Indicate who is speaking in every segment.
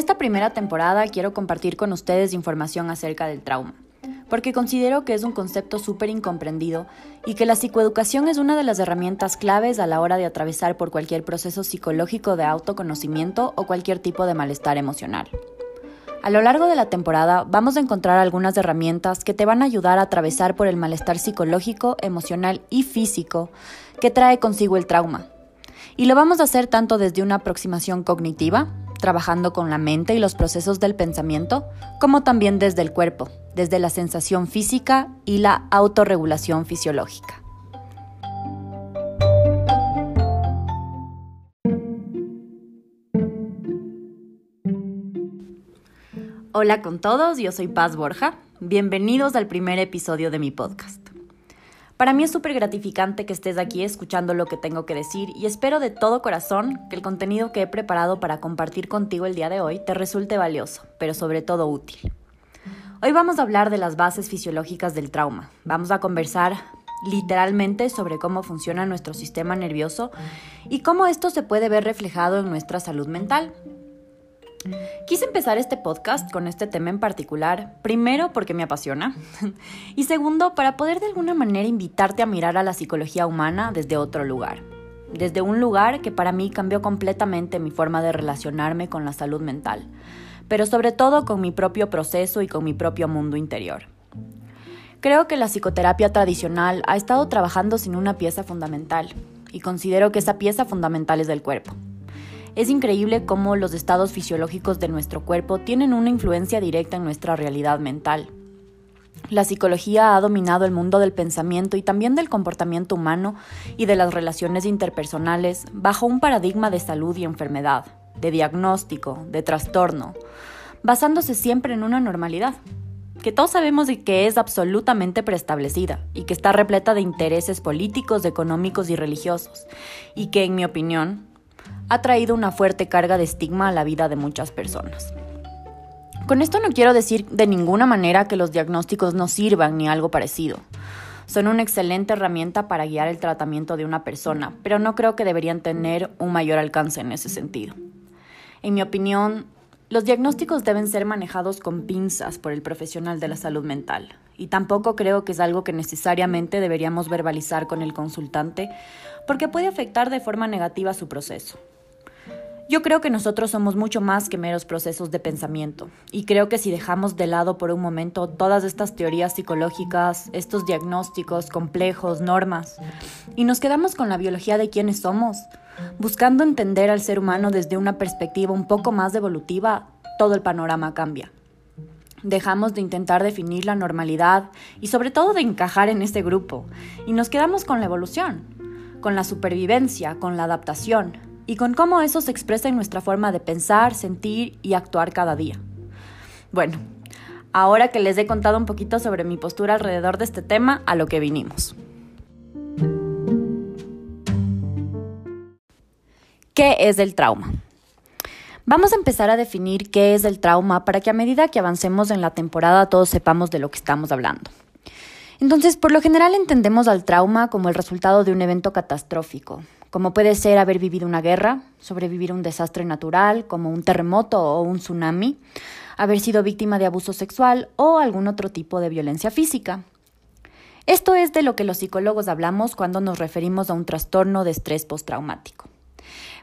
Speaker 1: esta primera temporada quiero compartir con ustedes información acerca del trauma, porque considero que es un concepto súper incomprendido y que la psicoeducación es una de las herramientas claves a la hora de atravesar por cualquier proceso psicológico de autoconocimiento o cualquier tipo de malestar emocional. A lo largo de la temporada vamos a encontrar algunas herramientas que te van a ayudar a atravesar por el malestar psicológico, emocional y físico que trae consigo el trauma. Y lo vamos a hacer tanto desde una aproximación cognitiva, trabajando con la mente y los procesos del pensamiento, como también desde el cuerpo, desde la sensación física y la autorregulación fisiológica. Hola con todos, yo soy Paz Borja. Bienvenidos al primer episodio de mi podcast. Para mí es súper gratificante que estés aquí escuchando lo que tengo que decir y espero de todo corazón que el contenido que he preparado para compartir contigo el día de hoy te resulte valioso, pero sobre todo útil. Hoy vamos a hablar de las bases fisiológicas del trauma. Vamos a conversar literalmente sobre cómo funciona nuestro sistema nervioso y cómo esto se puede ver reflejado en nuestra salud mental. Quise empezar este podcast con este tema en particular, primero porque me apasiona y segundo para poder de alguna manera invitarte a mirar a la psicología humana desde otro lugar, desde un lugar que para mí cambió completamente mi forma de relacionarme con la salud mental, pero sobre todo con mi propio proceso y con mi propio mundo interior. Creo que la psicoterapia tradicional ha estado trabajando sin una pieza fundamental y considero que esa pieza fundamental es el cuerpo. Es increíble cómo los estados fisiológicos de nuestro cuerpo tienen una influencia directa en nuestra realidad mental. La psicología ha dominado el mundo del pensamiento y también del comportamiento humano y de las relaciones interpersonales bajo un paradigma de salud y enfermedad, de diagnóstico, de trastorno, basándose siempre en una normalidad, que todos sabemos que es absolutamente preestablecida y que está repleta de intereses políticos, económicos y religiosos, y que, en mi opinión, ha traído una fuerte carga de estigma a la vida de muchas personas. Con esto no quiero decir de ninguna manera que los diagnósticos no sirvan ni algo parecido. Son una excelente herramienta para guiar el tratamiento de una persona, pero no creo que deberían tener un mayor alcance en ese sentido. En mi opinión, los diagnósticos deben ser manejados con pinzas por el profesional de la salud mental, y tampoco creo que es algo que necesariamente deberíamos verbalizar con el consultante, porque puede afectar de forma negativa su proceso. Yo creo que nosotros somos mucho más que meros procesos de pensamiento y creo que si dejamos de lado por un momento todas estas teorías psicológicas, estos diagnósticos complejos, normas, y nos quedamos con la biología de quiénes somos, buscando entender al ser humano desde una perspectiva un poco más evolutiva, todo el panorama cambia. Dejamos de intentar definir la normalidad y sobre todo de encajar en este grupo y nos quedamos con la evolución, con la supervivencia, con la adaptación, y con cómo eso se expresa en nuestra forma de pensar, sentir y actuar cada día. Bueno, ahora que les he contado un poquito sobre mi postura alrededor de este tema, a lo que vinimos. ¿Qué es el trauma? Vamos a empezar a definir qué es el trauma para que a medida que avancemos en la temporada todos sepamos de lo que estamos hablando. Entonces, por lo general entendemos al trauma como el resultado de un evento catastrófico, como puede ser haber vivido una guerra, sobrevivir a un desastre natural como un terremoto o un tsunami, haber sido víctima de abuso sexual o algún otro tipo de violencia física. Esto es de lo que los psicólogos hablamos cuando nos referimos a un trastorno de estrés postraumático.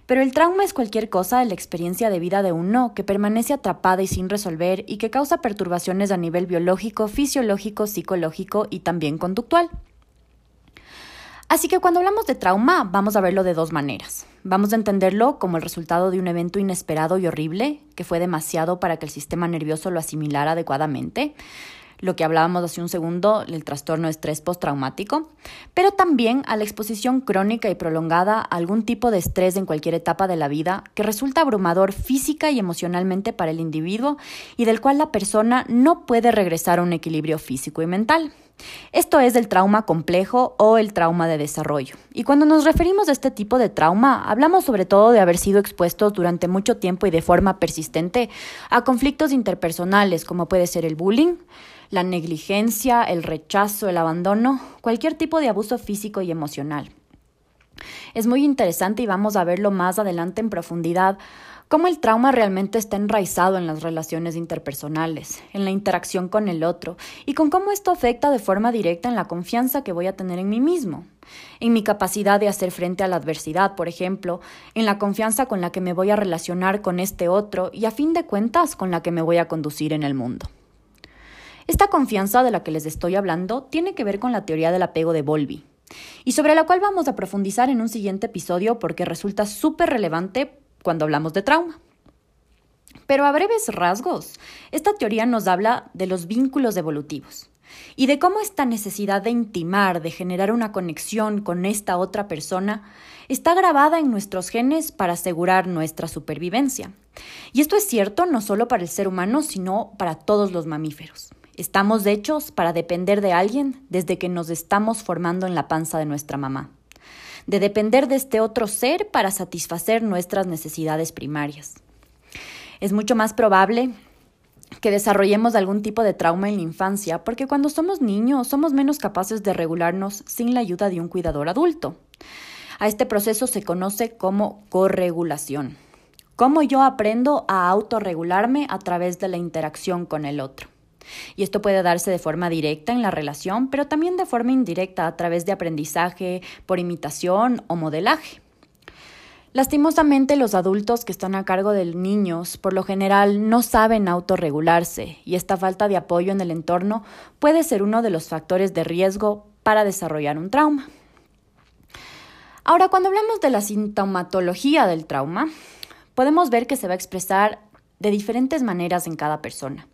Speaker 1: Pero el trauma es cualquier cosa de la experiencia de vida de uno que permanece atrapada y sin resolver y que causa perturbaciones a nivel biológico, fisiológico, psicológico y también conductual. Así que cuando hablamos de trauma, vamos a verlo de dos maneras. Vamos a entenderlo como el resultado de un evento inesperado y horrible, que fue demasiado para que el sistema nervioso lo asimilara adecuadamente lo que hablábamos hace un segundo, el trastorno de estrés postraumático, pero también a la exposición crónica y prolongada a algún tipo de estrés en cualquier etapa de la vida que resulta abrumador física y emocionalmente para el individuo y del cual la persona no puede regresar a un equilibrio físico y mental. Esto es el trauma complejo o el trauma de desarrollo. Y cuando nos referimos a este tipo de trauma, hablamos sobre todo de haber sido expuestos durante mucho tiempo y de forma persistente a conflictos interpersonales como puede ser el bullying, la negligencia, el rechazo, el abandono, cualquier tipo de abuso físico y emocional. Es muy interesante y vamos a verlo más adelante en profundidad cómo el trauma realmente está enraizado en las relaciones interpersonales, en la interacción con el otro, y con cómo esto afecta de forma directa en la confianza que voy a tener en mí mismo, en mi capacidad de hacer frente a la adversidad, por ejemplo, en la confianza con la que me voy a relacionar con este otro y a fin de cuentas con la que me voy a conducir en el mundo. Esta confianza de la que les estoy hablando tiene que ver con la teoría del apego de Volvi, y sobre la cual vamos a profundizar en un siguiente episodio porque resulta súper relevante cuando hablamos de trauma. Pero a breves rasgos, esta teoría nos habla de los vínculos evolutivos y de cómo esta necesidad de intimar, de generar una conexión con esta otra persona, está grabada en nuestros genes para asegurar nuestra supervivencia. Y esto es cierto no solo para el ser humano, sino para todos los mamíferos. Estamos hechos para depender de alguien desde que nos estamos formando en la panza de nuestra mamá, de depender de este otro ser para satisfacer nuestras necesidades primarias. Es mucho más probable que desarrollemos algún tipo de trauma en la infancia, porque cuando somos niños somos menos capaces de regularnos sin la ayuda de un cuidador adulto. A este proceso se conoce como corregulación. Cómo yo aprendo a autorregularme a través de la interacción con el otro. Y esto puede darse de forma directa en la relación, pero también de forma indirecta a través de aprendizaje por imitación o modelaje. Lastimosamente los adultos que están a cargo de niños por lo general no saben autorregularse y esta falta de apoyo en el entorno puede ser uno de los factores de riesgo para desarrollar un trauma. Ahora, cuando hablamos de la sintomatología del trauma, podemos ver que se va a expresar de diferentes maneras en cada persona.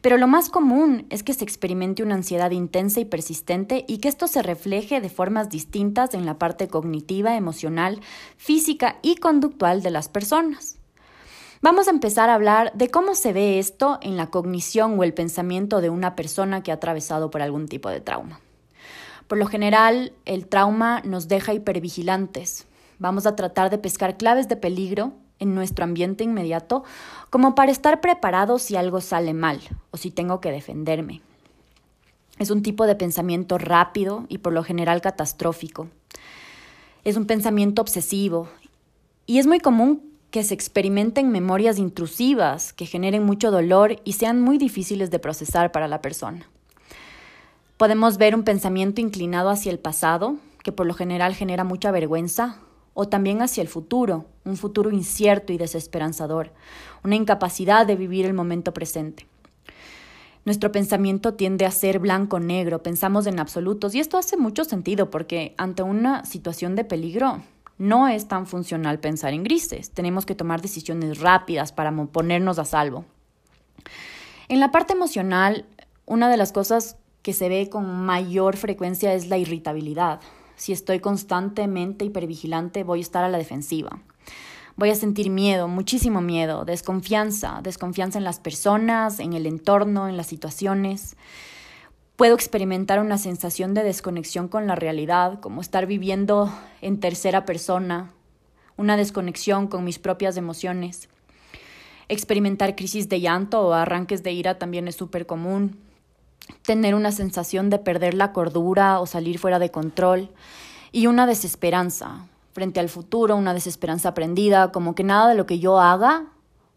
Speaker 1: Pero lo más común es que se experimente una ansiedad intensa y persistente y que esto se refleje de formas distintas en la parte cognitiva, emocional, física y conductual de las personas. Vamos a empezar a hablar de cómo se ve esto en la cognición o el pensamiento de una persona que ha atravesado por algún tipo de trauma. Por lo general, el trauma nos deja hipervigilantes. Vamos a tratar de pescar claves de peligro en nuestro ambiente inmediato como para estar preparados si algo sale mal o si tengo que defenderme. Es un tipo de pensamiento rápido y por lo general catastrófico. Es un pensamiento obsesivo y es muy común que se experimenten memorias intrusivas que generen mucho dolor y sean muy difíciles de procesar para la persona. Podemos ver un pensamiento inclinado hacia el pasado, que por lo general genera mucha vergüenza o también hacia el futuro, un futuro incierto y desesperanzador, una incapacidad de vivir el momento presente. Nuestro pensamiento tiende a ser blanco-negro, pensamos en absolutos, y esto hace mucho sentido porque ante una situación de peligro no es tan funcional pensar en grises, tenemos que tomar decisiones rápidas para ponernos a salvo. En la parte emocional, una de las cosas que se ve con mayor frecuencia es la irritabilidad. Si estoy constantemente hipervigilante, voy a estar a la defensiva. Voy a sentir miedo, muchísimo miedo, desconfianza, desconfianza en las personas, en el entorno, en las situaciones. Puedo experimentar una sensación de desconexión con la realidad, como estar viviendo en tercera persona, una desconexión con mis propias emociones. Experimentar crisis de llanto o arranques de ira también es súper común tener una sensación de perder la cordura o salir fuera de control y una desesperanza frente al futuro, una desesperanza aprendida, como que nada de lo que yo haga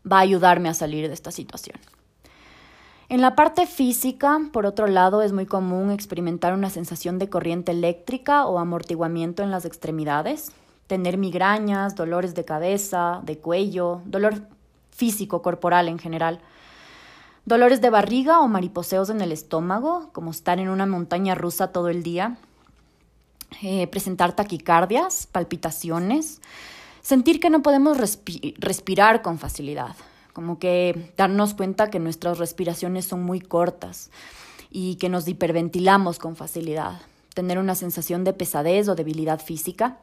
Speaker 1: va a ayudarme a salir de esta situación. En la parte física, por otro lado, es muy común experimentar una sensación de corriente eléctrica o amortiguamiento en las extremidades, tener migrañas, dolores de cabeza, de cuello, dolor físico, corporal en general, Dolores de barriga o mariposeos en el estómago, como estar en una montaña rusa todo el día. Eh, presentar taquicardias, palpitaciones. Sentir que no podemos respirar con facilidad. Como que darnos cuenta que nuestras respiraciones son muy cortas y que nos hiperventilamos con facilidad. Tener una sensación de pesadez o debilidad física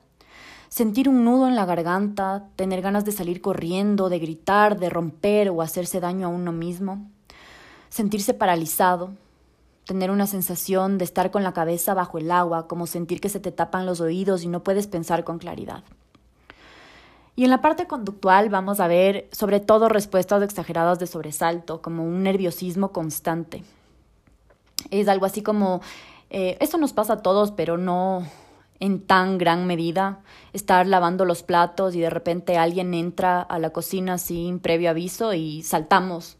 Speaker 1: sentir un nudo en la garganta, tener ganas de salir corriendo, de gritar, de romper o hacerse daño a uno mismo, sentirse paralizado, tener una sensación de estar con la cabeza bajo el agua, como sentir que se te tapan los oídos y no puedes pensar con claridad. Y en la parte conductual vamos a ver sobre todo respuestas exageradas de sobresalto, como un nerviosismo constante. Es algo así como, eh, esto nos pasa a todos, pero no en tan gran medida, estar lavando los platos y de repente alguien entra a la cocina sin previo aviso y saltamos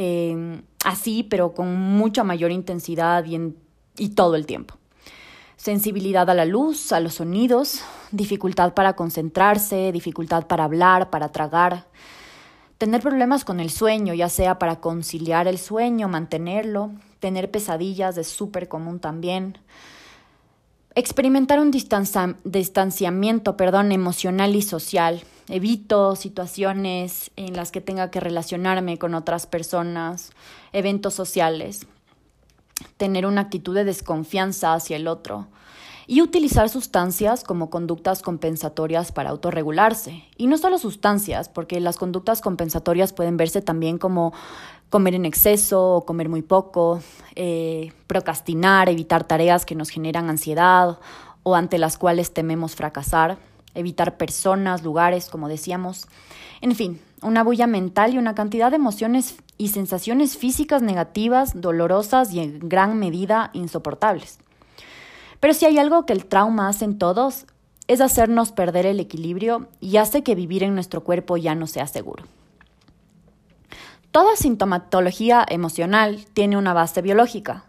Speaker 1: eh, así, pero con mucha mayor intensidad y, y todo el tiempo. Sensibilidad a la luz, a los sonidos, dificultad para concentrarse, dificultad para hablar, para tragar, tener problemas con el sueño, ya sea para conciliar el sueño, mantenerlo, tener pesadillas es súper común también, experimentar un distanciamiento perdón, emocional y social. Evito situaciones en las que tenga que relacionarme con otras personas, eventos sociales, tener una actitud de desconfianza hacia el otro y utilizar sustancias como conductas compensatorias para autorregularse. Y no solo sustancias, porque las conductas compensatorias pueden verse también como comer en exceso o comer muy poco, eh, procrastinar, evitar tareas que nos generan ansiedad o ante las cuales tememos fracasar, evitar personas, lugares, como decíamos. En fin, una bulla mental y una cantidad de emociones y sensaciones físicas negativas, dolorosas y en gran medida insoportables. Pero si hay algo que el trauma hace en todos, es hacernos perder el equilibrio y hace que vivir en nuestro cuerpo ya no sea seguro. Toda sintomatología emocional tiene una base biológica.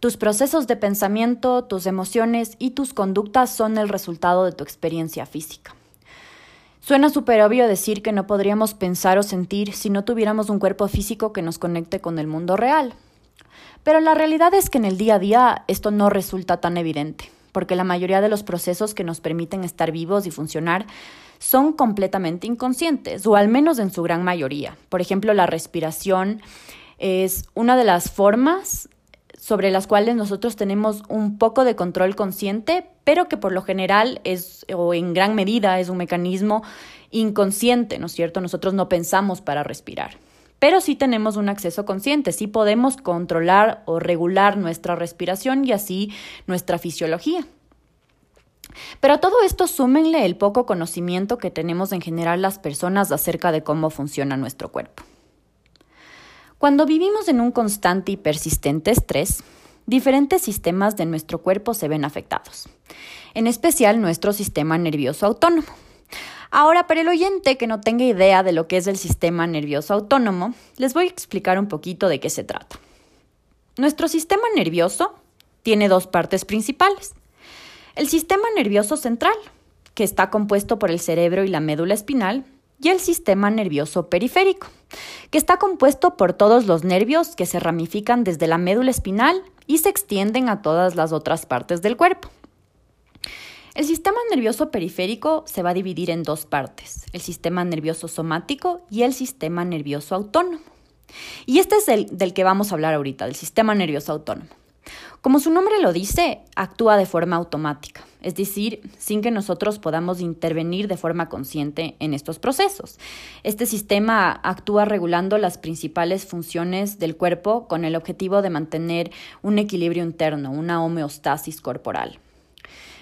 Speaker 1: Tus procesos de pensamiento, tus emociones y tus conductas son el resultado de tu experiencia física. Suena súper obvio decir que no podríamos pensar o sentir si no tuviéramos un cuerpo físico que nos conecte con el mundo real. Pero la realidad es que en el día a día esto no resulta tan evidente, porque la mayoría de los procesos que nos permiten estar vivos y funcionar son completamente inconscientes, o al menos en su gran mayoría. Por ejemplo, la respiración es una de las formas sobre las cuales nosotros tenemos un poco de control consciente, pero que por lo general es, o en gran medida, es un mecanismo inconsciente, ¿no es cierto? Nosotros no pensamos para respirar. Pero sí tenemos un acceso consciente, sí podemos controlar o regular nuestra respiración y así nuestra fisiología. Pero a todo esto súmenle el poco conocimiento que tenemos en general las personas acerca de cómo funciona nuestro cuerpo. Cuando vivimos en un constante y persistente estrés, diferentes sistemas de nuestro cuerpo se ven afectados, en especial nuestro sistema nervioso autónomo. Ahora, para el oyente que no tenga idea de lo que es el sistema nervioso autónomo, les voy a explicar un poquito de qué se trata. Nuestro sistema nervioso tiene dos partes principales, el sistema nervioso central, que está compuesto por el cerebro y la médula espinal, y el sistema nervioso periférico, que está compuesto por todos los nervios que se ramifican desde la médula espinal y se extienden a todas las otras partes del cuerpo. El sistema nervioso periférico se va a dividir en dos partes, el sistema nervioso somático y el sistema nervioso autónomo. Y este es el del que vamos a hablar ahorita, del sistema nervioso autónomo. Como su nombre lo dice, actúa de forma automática, es decir, sin que nosotros podamos intervenir de forma consciente en estos procesos. Este sistema actúa regulando las principales funciones del cuerpo con el objetivo de mantener un equilibrio interno, una homeostasis corporal.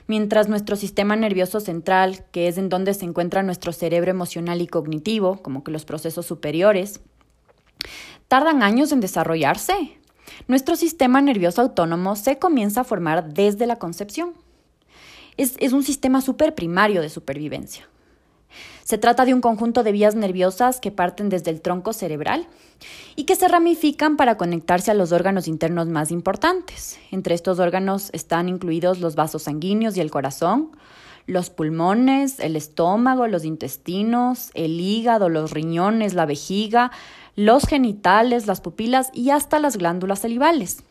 Speaker 1: Mientras nuestro sistema nervioso central, que es en donde se encuentra nuestro cerebro emocional y cognitivo, como que los procesos superiores, tardan años en desarrollarse, nuestro sistema nervioso autónomo se comienza a formar desde la concepción. Es, un sistema super primario de supervivencia. Se trata de un conjunto de vías nerviosas que parten desde el tronco cerebral y que se ramifican para conectarse a los órganos internos más importantes. Entre estos órganos están incluidos los vasos sanguíneos y el corazón, los pulmones, el estómago, los intestinos, el hígado, los riñones, la vejiga, los genitales, las pupilas y hasta las glándulas salivales.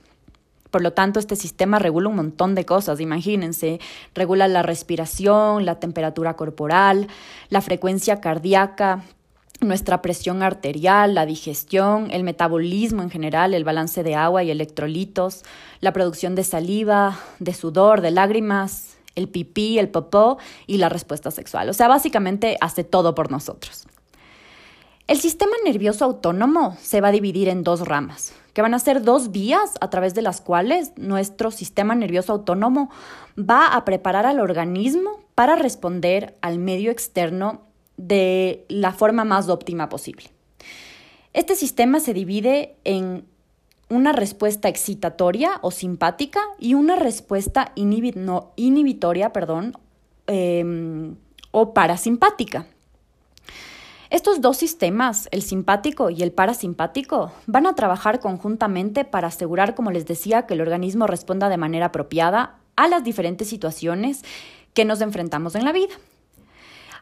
Speaker 1: Por lo tanto, este sistema regula un montón de cosas, imagínense, regula la respiración, la temperatura corporal, la frecuencia cardíaca, nuestra presión arterial, la digestión, el metabolismo en general, el balance de agua y electrolitos, la producción de saliva, de sudor, de lágrimas, el pipí, el popó y la respuesta sexual. O sea, básicamente hace todo por nosotros. El sistema nervioso autónomo se va a dividir en dos ramas, que van a ser dos vías a través de las cuales nuestro sistema nervioso autónomo va a preparar al organismo para responder al medio externo de la forma más óptima posible. Este sistema se divide en una respuesta excitatoria o simpática y una respuesta inhibitoria perdón, em, o parasimpática. Estos dos sistemas, el simpático y el parasimpático, van a trabajar conjuntamente para asegurar, como les decía, que el organismo responda de manera apropiada a las diferentes situaciones que nos enfrentamos en la vida.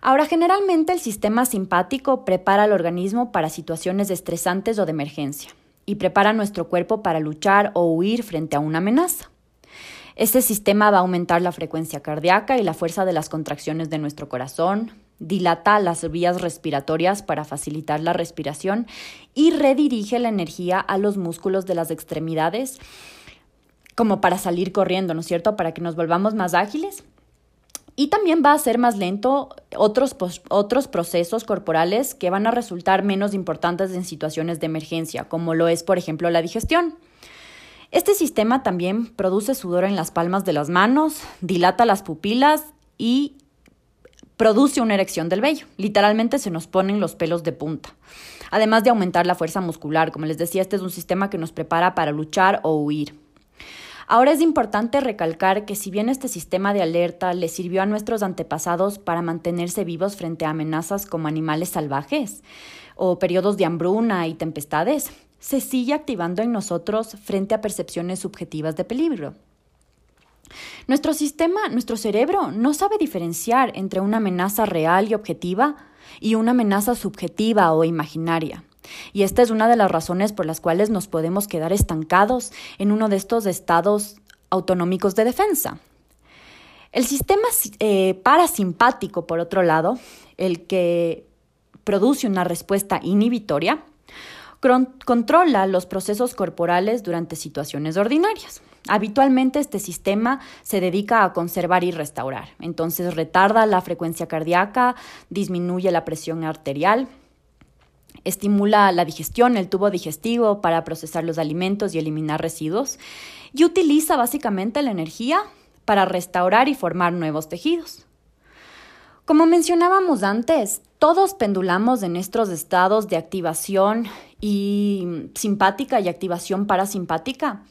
Speaker 1: Ahora, generalmente el sistema simpático prepara al organismo para situaciones estresantes o de emergencia y prepara nuestro cuerpo para luchar o huir frente a una amenaza. Este sistema va a aumentar la frecuencia cardíaca y la fuerza de las contracciones de nuestro corazón, dilata las vías respiratorias para facilitar la respiración y redirige la energía a los músculos de las extremidades como para salir corriendo, ¿no es cierto? Para que nos volvamos más ágiles. Y también va a ser más lento otros, otros procesos corporales que van a resultar menos importantes en situaciones de emergencia, como lo es, por ejemplo, la digestión. Este sistema también produce sudor en las palmas de las manos, dilata las pupilas y produce una erección del vello. Literalmente se nos ponen los pelos de punta. Además de aumentar la fuerza muscular, como les decía, este es un sistema que nos prepara para luchar o huir. Ahora es importante recalcar que si bien este sistema de alerta le sirvió a nuestros antepasados para mantenerse vivos frente a amenazas como animales salvajes o periodos de hambruna y tempestades, se sigue activando en nosotros frente a percepciones subjetivas de peligro. Nuestro sistema, nuestro cerebro, no sabe diferenciar entre una amenaza real y objetiva y una amenaza subjetiva o imaginaria. Y esta es una de las razones por las cuales nos podemos quedar estancados en uno de estos estados autonómicos de defensa. El sistema eh, parasimpático, por otro lado, el que produce una respuesta inhibitoria, controla los procesos corporales durante situaciones ordinarias. Habitualmente este sistema se dedica a conservar y restaurar, entonces retarda la frecuencia cardíaca, disminuye la presión arterial, estimula la digestión, el tubo digestivo para procesar los alimentos y eliminar residuos, y utiliza básicamente la energía para restaurar y formar nuevos tejidos. Como mencionábamos antes, todos pendulamos en estos estados de activación y simpática y activación parasimpática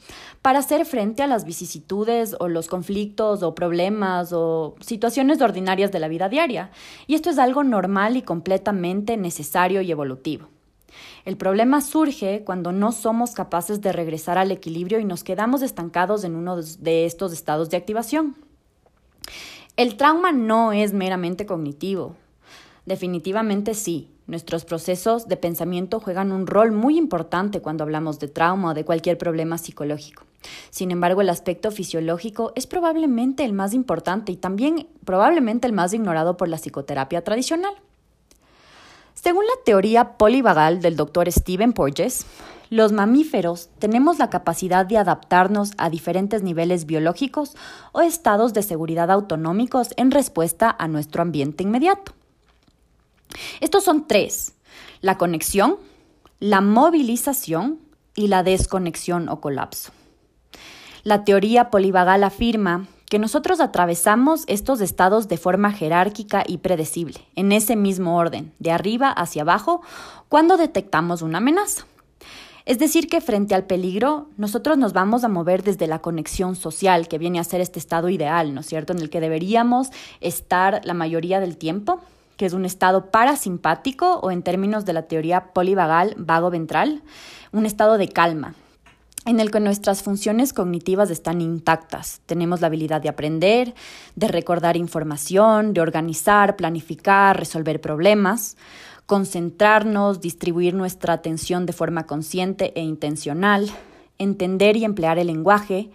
Speaker 1: para hacer frente a las vicisitudes o los conflictos o problemas o situaciones ordinarias de la vida diaria. Y esto es algo normal y completamente necesario y evolutivo. El problema surge cuando no somos capaces de regresar al equilibrio y nos quedamos estancados en uno de estos estados de activación. El trauma no es meramente cognitivo. Definitivamente sí, Nuestros procesos de pensamiento juegan un rol muy importante cuando hablamos de trauma o de cualquier problema psicológico. Sin embargo, el aspecto fisiológico es probablemente el más importante y también probablemente el más ignorado por la psicoterapia tradicional. Según la teoría polivagal del doctor Stephen Porges, los mamíferos tenemos la capacidad de adaptarnos a diferentes niveles biológicos o estados de seguridad autonómicos en respuesta a nuestro ambiente inmediato. Estos son tres, la conexión, la movilización y la desconexión o colapso. La teoría polivagal afirma que nosotros atravesamos estos estados de forma jerárquica y predecible, en ese mismo orden, de arriba hacia abajo, cuando detectamos una amenaza. Es decir, que frente al peligro, nosotros nos vamos a mover desde la conexión social, que viene a ser este estado ideal, ¿no es cierto?, en el que deberíamos estar la mayoría del tiempo, que es un estado parasimpático o en términos de la teoría polivagal vago-ventral, un estado de calma, en el que nuestras funciones cognitivas están intactas. Tenemos la habilidad de aprender, de recordar información, de organizar, planificar, resolver problemas, concentrarnos, distribuir nuestra atención de forma consciente e intencional, entender y emplear el lenguaje,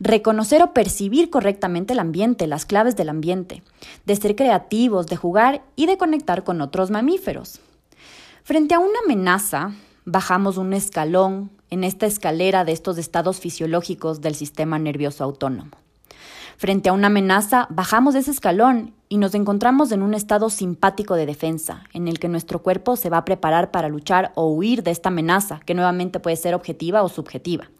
Speaker 1: reconocer o percibir correctamente el ambiente, las claves del ambiente, de ser creativos, de jugar y de conectar con otros mamíferos. Frente a una amenaza, bajamos un escalón en esta escalera de estos estados fisiológicos del sistema nervioso autónomo. Frente a una amenaza, bajamos ese escalón y nos encontramos en un estado simpático de defensa, en el que nuestro cuerpo se va a preparar para luchar o huir de esta amenaza, que nuevamente puede ser objetiva o subjetiva.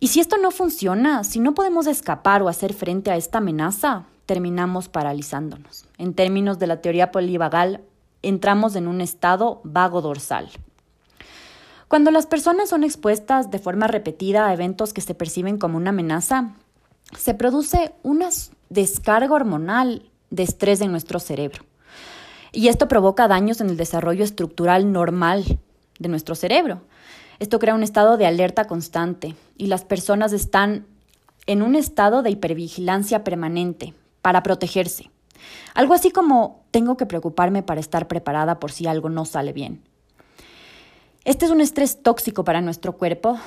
Speaker 1: Y si esto no funciona, si no podemos escapar o hacer frente a esta amenaza, terminamos paralizándonos. En términos de la teoría polivagal, entramos en un estado vago dorsal. Cuando las personas son expuestas de forma repetida a eventos que se perciben como una amenaza, se produce una descarga hormonal de estrés en nuestro cerebro. Y esto provoca daños en el desarrollo estructural normal de nuestro cerebro. Esto crea un estado de alerta constante y las personas están en un estado de hipervigilancia permanente para protegerse. Algo así como tengo que preocuparme para estar preparada por si algo no sale bien. Este es un estrés tóxico para nuestro cuerpo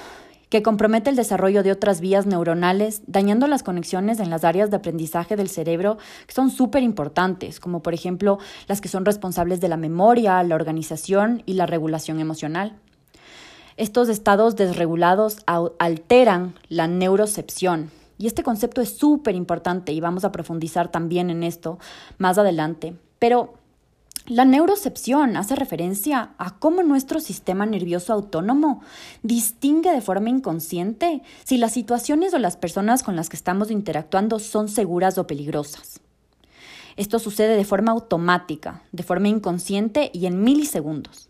Speaker 1: que compromete el desarrollo de otras vías neuronales, dañando las conexiones en las áreas de aprendizaje del cerebro que son súper importantes, como por ejemplo las que son responsables de la memoria, la organización y la regulación emocional. Estos estados desregulados alteran la neurocepción, y este concepto es súper importante y vamos a profundizar también en esto más adelante. Pero la neurocepción hace referencia a cómo nuestro sistema nervioso autónomo distingue de forma inconsciente si las situaciones o las personas con las que estamos interactuando son seguras o peligrosas. Esto sucede de forma automática, de forma inconsciente y en milisegundos.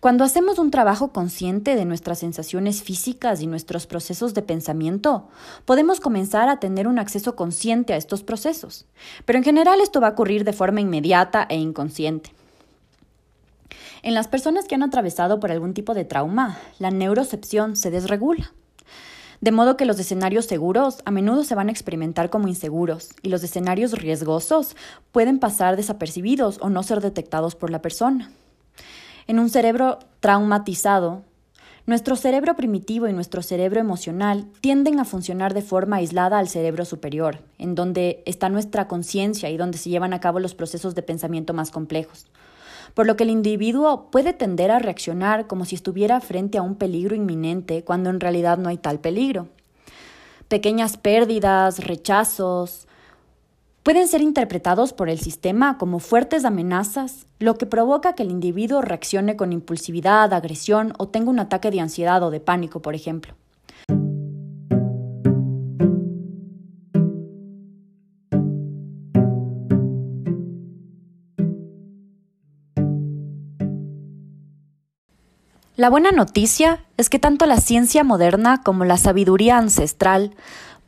Speaker 1: Cuando hacemos un trabajo consciente de nuestras sensaciones físicas y nuestros procesos de pensamiento, podemos comenzar a tener un acceso consciente a estos procesos. Pero en general esto va a ocurrir de forma inmediata e inconsciente. En las personas que han atravesado por algún tipo de trauma, la neurocepción se desregula. De modo que los escenarios seguros a menudo se van a experimentar como inseguros y los escenarios riesgosos pueden pasar desapercibidos o no ser detectados por la persona. En un cerebro traumatizado, nuestro cerebro primitivo y nuestro cerebro emocional tienden a funcionar de forma aislada al cerebro superior, en donde está nuestra conciencia y donde se llevan a cabo los procesos de pensamiento más complejos. Por lo que el individuo puede tender a reaccionar como si estuviera frente a un peligro inminente cuando en realidad no hay tal peligro. Pequeñas pérdidas, rechazos, pueden ser interpretados por el sistema como fuertes amenazas, lo que provoca que el individuo reaccione con impulsividad, agresión o tenga un ataque de ansiedad o de pánico, por ejemplo. La buena noticia es que tanto la ciencia moderna como la sabiduría ancestral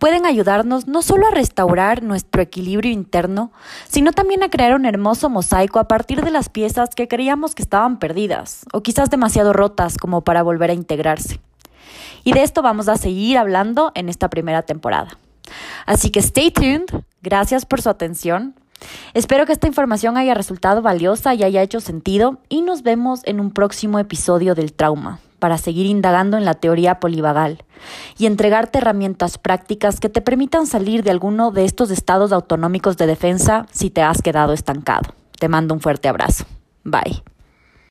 Speaker 1: pueden ayudarnos no solo a restaurar nuestro equilibrio interno, sino también a crear un hermoso mosaico a partir de las piezas que creíamos que estaban perdidas o quizás demasiado rotas como para volver a integrarse. Y de esto vamos a seguir hablando en esta primera temporada. Así que stay tuned, gracias por su atención. Espero que esta información haya resultado valiosa y haya hecho sentido y nos vemos en un próximo episodio del trauma para seguir indagando en la teoría polivagal y entregarte herramientas prácticas que te permitan salir de alguno de estos estados autonómicos de defensa si te has quedado estancado. Te mando un fuerte abrazo. Bye.